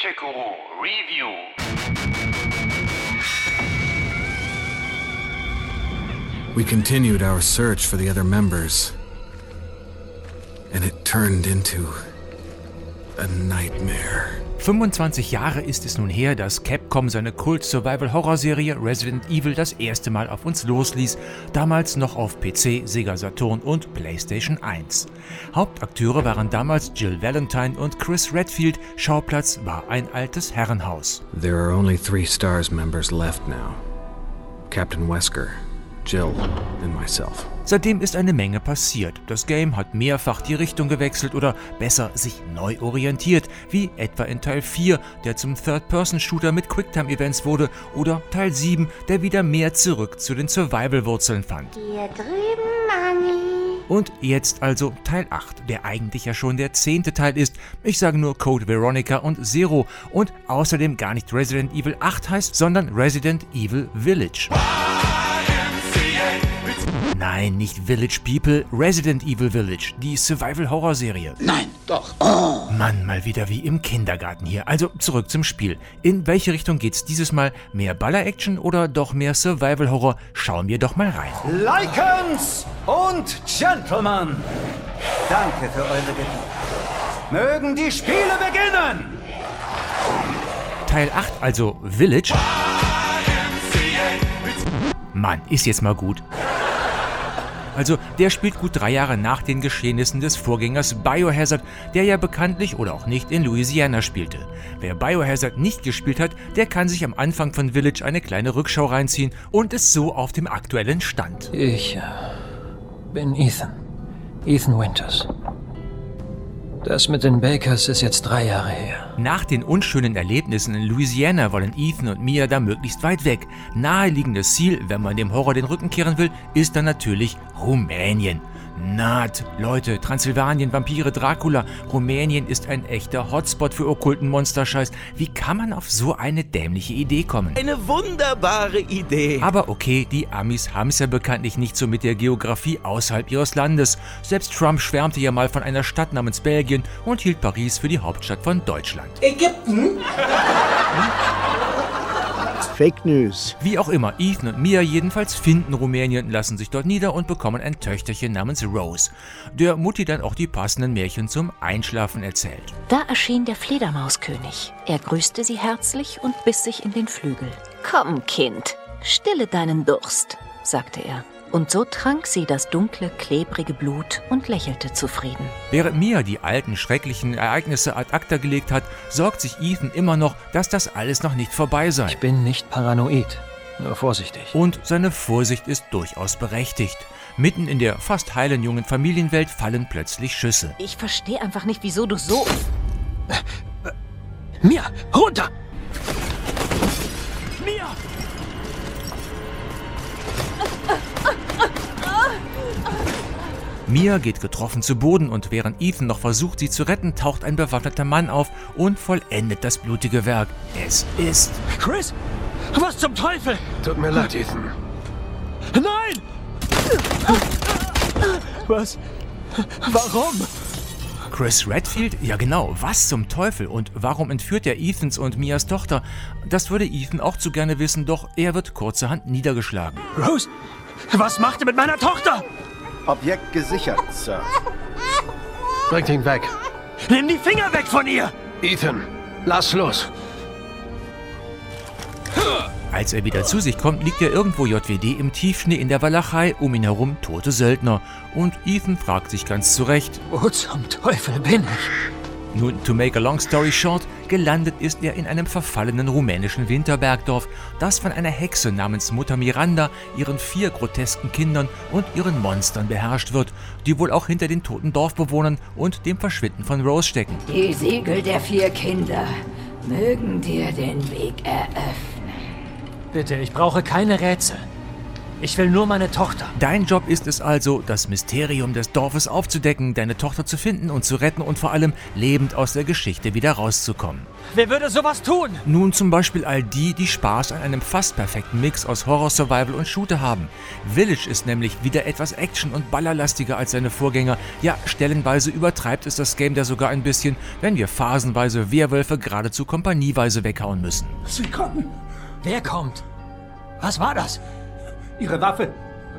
Guru Review. We continued our search for the other members. And it turned into a nightmare. 25 Jahre ist es nun her, dass Capcom seine Kult-Survival-Horror-Serie Resident Evil das erste Mal auf uns losließ, damals noch auf PC, Sega Saturn und PlayStation 1. Hauptakteure waren damals Jill Valentine und Chris Redfield, Schauplatz war ein altes Herrenhaus. There are only three STARS members left now Captain Wesker, Jill, and myself. Seitdem ist eine Menge passiert. Das Game hat mehrfach die Richtung gewechselt oder besser sich neu orientiert, wie etwa in Teil 4, der zum Third-Person-Shooter mit Quicktime-Events wurde, oder Teil 7, der wieder mehr zurück zu den Survival-Wurzeln fand. Hier drüben, Mami. Und jetzt also Teil 8, der eigentlich ja schon der zehnte Teil ist. Ich sage nur Code Veronica und Zero und außerdem gar nicht Resident Evil 8 heißt, sondern Resident Evil Village. Nein, nicht Village People, Resident Evil Village, die Survival-Horror-Serie. Nein, doch. Oh. Mann, mal wieder wie im Kindergarten hier. Also zurück zum Spiel. In welche Richtung geht's dieses Mal? Mehr Baller-Action oder doch mehr Survival-Horror? Schauen wir doch mal rein. Lycans und Gentlemen, danke für eure Geduld. Mögen die Spiele beginnen! Teil 8, also Village. Mann, ist jetzt mal gut. Also, der spielt gut drei Jahre nach den Geschehnissen des Vorgängers Biohazard, der ja bekanntlich oder auch nicht in Louisiana spielte. Wer Biohazard nicht gespielt hat, der kann sich am Anfang von Village eine kleine Rückschau reinziehen und ist so auf dem aktuellen Stand. Ich äh, bin Ethan. Ethan Winters. Das mit den Bakers ist jetzt drei Jahre her. Nach den unschönen Erlebnissen in Louisiana wollen Ethan und Mia da möglichst weit weg. Naheliegendes Ziel, wenn man dem Horror den Rücken kehren will, ist dann natürlich Rumänien. Naht, Leute, Transsilvanien, Vampire, Dracula. Rumänien ist ein echter Hotspot für okkulten Monsterscheiß. Wie kann man auf so eine dämliche Idee kommen? Eine wunderbare Idee. Aber okay, die Amis haben es ja bekanntlich nicht so mit der Geografie außerhalb ihres Landes. Selbst Trump schwärmte ja mal von einer Stadt namens Belgien und hielt Paris für die Hauptstadt von Deutschland. Ägypten? Fake News. Wie auch immer, Ethan und Mia jedenfalls finden Rumänien, lassen sich dort nieder und bekommen ein Töchterchen namens Rose, der Mutti dann auch die passenden Märchen zum Einschlafen erzählt. Da erschien der Fledermauskönig. Er grüßte sie herzlich und biss sich in den Flügel. Komm, Kind, stille deinen Durst, sagte er. Und so trank sie das dunkle, klebrige Blut und lächelte zufrieden. Während Mia die alten, schrecklichen Ereignisse ad acta gelegt hat, sorgt sich Ethan immer noch, dass das alles noch nicht vorbei sei. Ich bin nicht paranoid, nur vorsichtig. Und seine Vorsicht ist durchaus berechtigt. Mitten in der fast heilen jungen Familienwelt fallen plötzlich Schüsse. Ich verstehe einfach nicht, wieso du so... Mia, runter! Mia geht getroffen zu Boden und während Ethan noch versucht, sie zu retten, taucht ein bewaffneter Mann auf und vollendet das blutige Werk. Es ist. Chris? Was zum Teufel? Tut mir leid, Ethan. Nein! Was? Warum? Chris Redfield? Ja genau, was zum Teufel? Und warum entführt er Ethans und Mias Tochter? Das würde Ethan auch zu gerne wissen, doch er wird kurzerhand niedergeschlagen. Rose? Was macht ihr mit meiner Tochter? Objekt gesichert, Sir. Bringt ihn weg. Nimm die Finger weg von ihr! Ethan, lass los. Als er wieder zu sich kommt, liegt er irgendwo JWD im Tiefschnee in der Walachei, um ihn herum tote Söldner. Und Ethan fragt sich ganz zurecht, Wo zum Teufel bin ich? Nun, to make a long story short, gelandet ist er in einem verfallenen rumänischen Winterbergdorf, das von einer Hexe namens Mutter Miranda, ihren vier grotesken Kindern und ihren Monstern beherrscht wird, die wohl auch hinter den toten Dorfbewohnern und dem Verschwinden von Rose stecken. Die Siegel der vier Kinder mögen dir den Weg eröffnen. Bitte, ich brauche keine Rätsel. Ich will nur meine Tochter. Dein Job ist es also, das Mysterium des Dorfes aufzudecken, deine Tochter zu finden und zu retten und vor allem lebend aus der Geschichte wieder rauszukommen. Wer würde sowas tun? Nun zum Beispiel all die, die Spaß an einem fast perfekten Mix aus Horror, Survival und Shooter haben. Village ist nämlich wieder etwas Action- und ballerlastiger als seine Vorgänger. Ja, stellenweise übertreibt es das Game da sogar ein bisschen, wenn wir phasenweise Werwölfe geradezu kompanieweise weghauen müssen. Sie kommen. Wer kommt? Was war das? Ihre Waffe.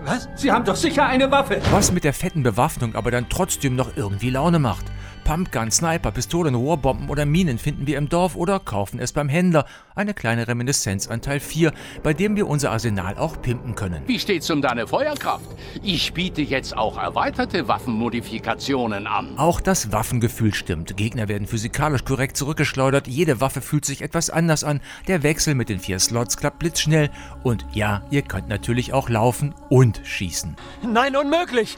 Was? Sie haben doch sicher eine Waffe. Was mit der fetten Bewaffnung aber dann trotzdem noch irgendwie Laune macht. Pumpgun, Sniper, Pistolen, Rohrbomben oder Minen finden wir im Dorf oder kaufen es beim Händler. Eine kleine Reminiszenz an Teil 4, bei dem wir unser Arsenal auch pimpen können. Wie steht's um deine Feuerkraft? Ich biete jetzt auch erweiterte Waffenmodifikationen an. Auch das Waffengefühl stimmt. Gegner werden physikalisch korrekt zurückgeschleudert. Jede Waffe fühlt sich etwas anders an. Der Wechsel mit den vier Slots klappt blitzschnell. Und ja, ihr könnt natürlich auch laufen und schießen. Nein, unmöglich!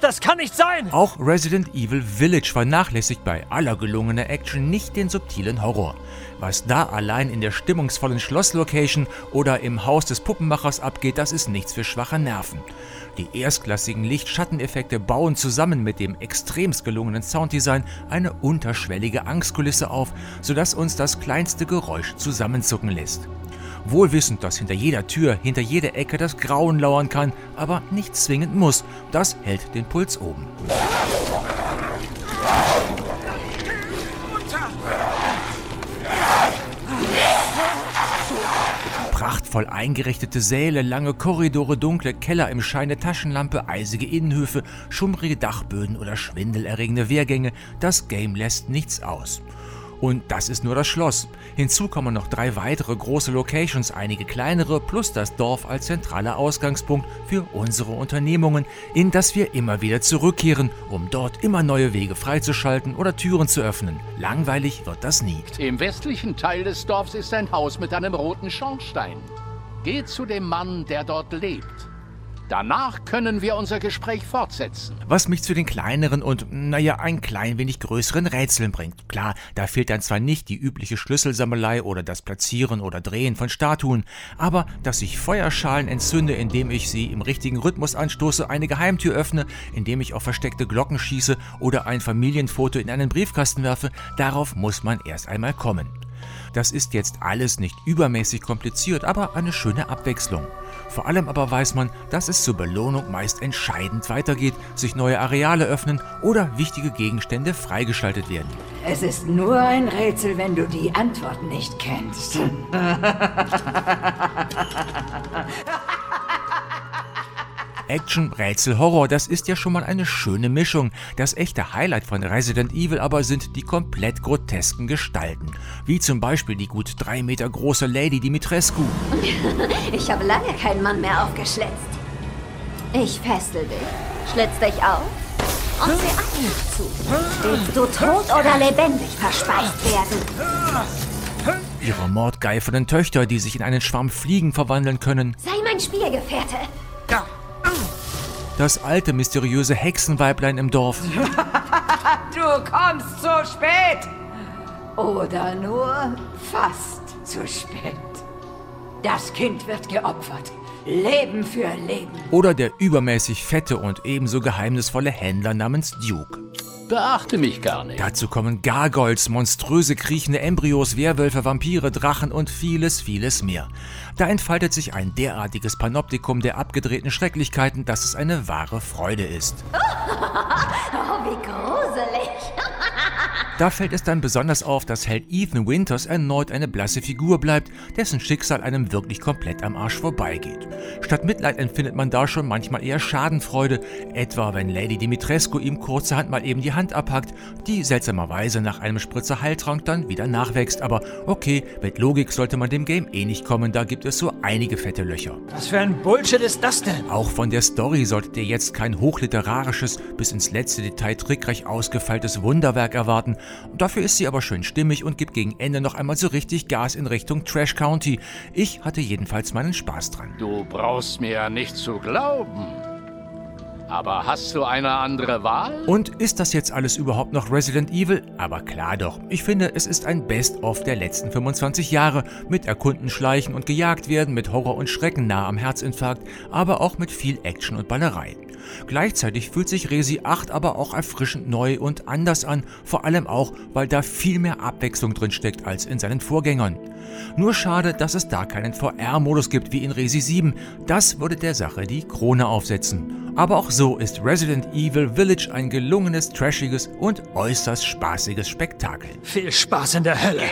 Das kann nicht sein! Auch Resident Evil Village vernachlässigt bei aller gelungener Action nicht den subtilen Horror. Was da allein in der stimmungsvollen Schlosslocation oder im Haus des Puppenmachers abgeht, das ist nichts für schwache Nerven. Die erstklassigen Licht-Schatteneffekte bauen zusammen mit dem extremst gelungenen Sounddesign eine unterschwellige Angstkulisse auf, sodass uns das kleinste Geräusch zusammenzucken lässt. Wohl wissend, dass hinter jeder Tür, hinter jeder Ecke das Grauen lauern kann, aber nicht zwingend muss. Das hält den Puls oben. Prachtvoll eingerichtete Säle, lange Korridore, dunkle Keller im Schein der Taschenlampe, eisige Innenhöfe, schummrige Dachböden oder schwindelerregende Wehrgänge, das Game lässt nichts aus. Und das ist nur das Schloss. Hinzu kommen noch drei weitere große Locations, einige kleinere, plus das Dorf als zentraler Ausgangspunkt für unsere Unternehmungen, in das wir immer wieder zurückkehren, um dort immer neue Wege freizuschalten oder Türen zu öffnen. Langweilig wird das nie. Im westlichen Teil des Dorfs ist ein Haus mit einem roten Schornstein. Geh zu dem Mann, der dort lebt. Danach können wir unser Gespräch fortsetzen. Was mich zu den kleineren und, naja, ein klein wenig größeren Rätseln bringt. Klar, da fehlt dann zwar nicht die übliche Schlüsselsammelei oder das Platzieren oder Drehen von Statuen, aber dass ich Feuerschalen entzünde, indem ich sie im richtigen Rhythmus anstoße, eine Geheimtür öffne, indem ich auf versteckte Glocken schieße oder ein Familienfoto in einen Briefkasten werfe, darauf muss man erst einmal kommen. Das ist jetzt alles nicht übermäßig kompliziert, aber eine schöne Abwechslung. Vor allem aber weiß man, dass es zur Belohnung meist entscheidend weitergeht, sich neue Areale öffnen oder wichtige Gegenstände freigeschaltet werden. Es ist nur ein Rätsel, wenn du die Antwort nicht kennst. Action, Rätsel, Horror, das ist ja schon mal eine schöne Mischung. Das echte Highlight von Resident Evil aber sind die komplett grotesken Gestalten. Wie zum Beispiel die gut drei Meter große Lady Dimitrescu. Ich habe lange keinen Mann mehr aufgeschlitzt. Ich fessel dich, schlitz dich auf und seh Augen zu. Willst du tot oder lebendig verspeist werden? Ihre mordgeifernden Töchter, die sich in einen Schwarm Fliegen verwandeln können. Sei mein Spielgefährte. Das alte mysteriöse Hexenweiblein im Dorf. Du kommst zu spät! Oder nur fast zu spät. Das Kind wird geopfert. Leben für Leben. Oder der übermäßig fette und ebenso geheimnisvolle Händler namens Duke. Beachte mich gar nicht. Dazu kommen Gargoyles, monströse kriechende Embryos, Werwölfe, Vampire, Drachen und vieles, vieles mehr. Da entfaltet sich ein derartiges Panoptikum der abgedrehten Schrecklichkeiten, dass es eine wahre Freude ist. Oh, wie gruselig. Da fällt es dann besonders auf, dass Held Ethan Winters erneut eine blasse Figur bleibt, dessen Schicksal einem wirklich komplett am Arsch vorbeigeht. Statt Mitleid empfindet man da schon manchmal eher Schadenfreude, etwa wenn Lady Dimitrescu ihm kurzerhand mal eben die Hand abhackt, die seltsamerweise nach einem Spritzer Heiltrank dann wieder nachwächst. Aber okay, mit Logik sollte man dem Game eh nicht kommen, da gibt es so einige fette Löcher. Was für ein Bullshit ist das denn? Auch von der Story solltet ihr jetzt kein hochliterarisches, bis ins letzte Detail trickreich ausgefeiltes Wunderwerk erwarten. Dafür ist sie aber schön stimmig und gibt gegen Ende noch einmal so richtig Gas in Richtung Trash County. Ich hatte jedenfalls meinen Spaß dran. Du brauchst mir ja nicht zu glauben. Aber hast du eine andere Wahl? Und ist das jetzt alles überhaupt noch Resident Evil? Aber klar doch. Ich finde, es ist ein Best-of der letzten 25 Jahre. Mit Erkunden, Schleichen und gejagt werden, mit Horror und Schrecken nah am Herzinfarkt, aber auch mit viel Action und Ballerei. Gleichzeitig fühlt sich Resi 8 aber auch erfrischend neu und anders an, vor allem auch, weil da viel mehr Abwechslung drin steckt als in seinen Vorgängern. Nur schade, dass es da keinen VR-Modus gibt wie in Resi 7. Das würde der Sache die Krone aufsetzen. Aber auch so ist Resident Evil Village ein gelungenes, trashiges und äußerst spaßiges Spektakel. Viel Spaß in der Hölle.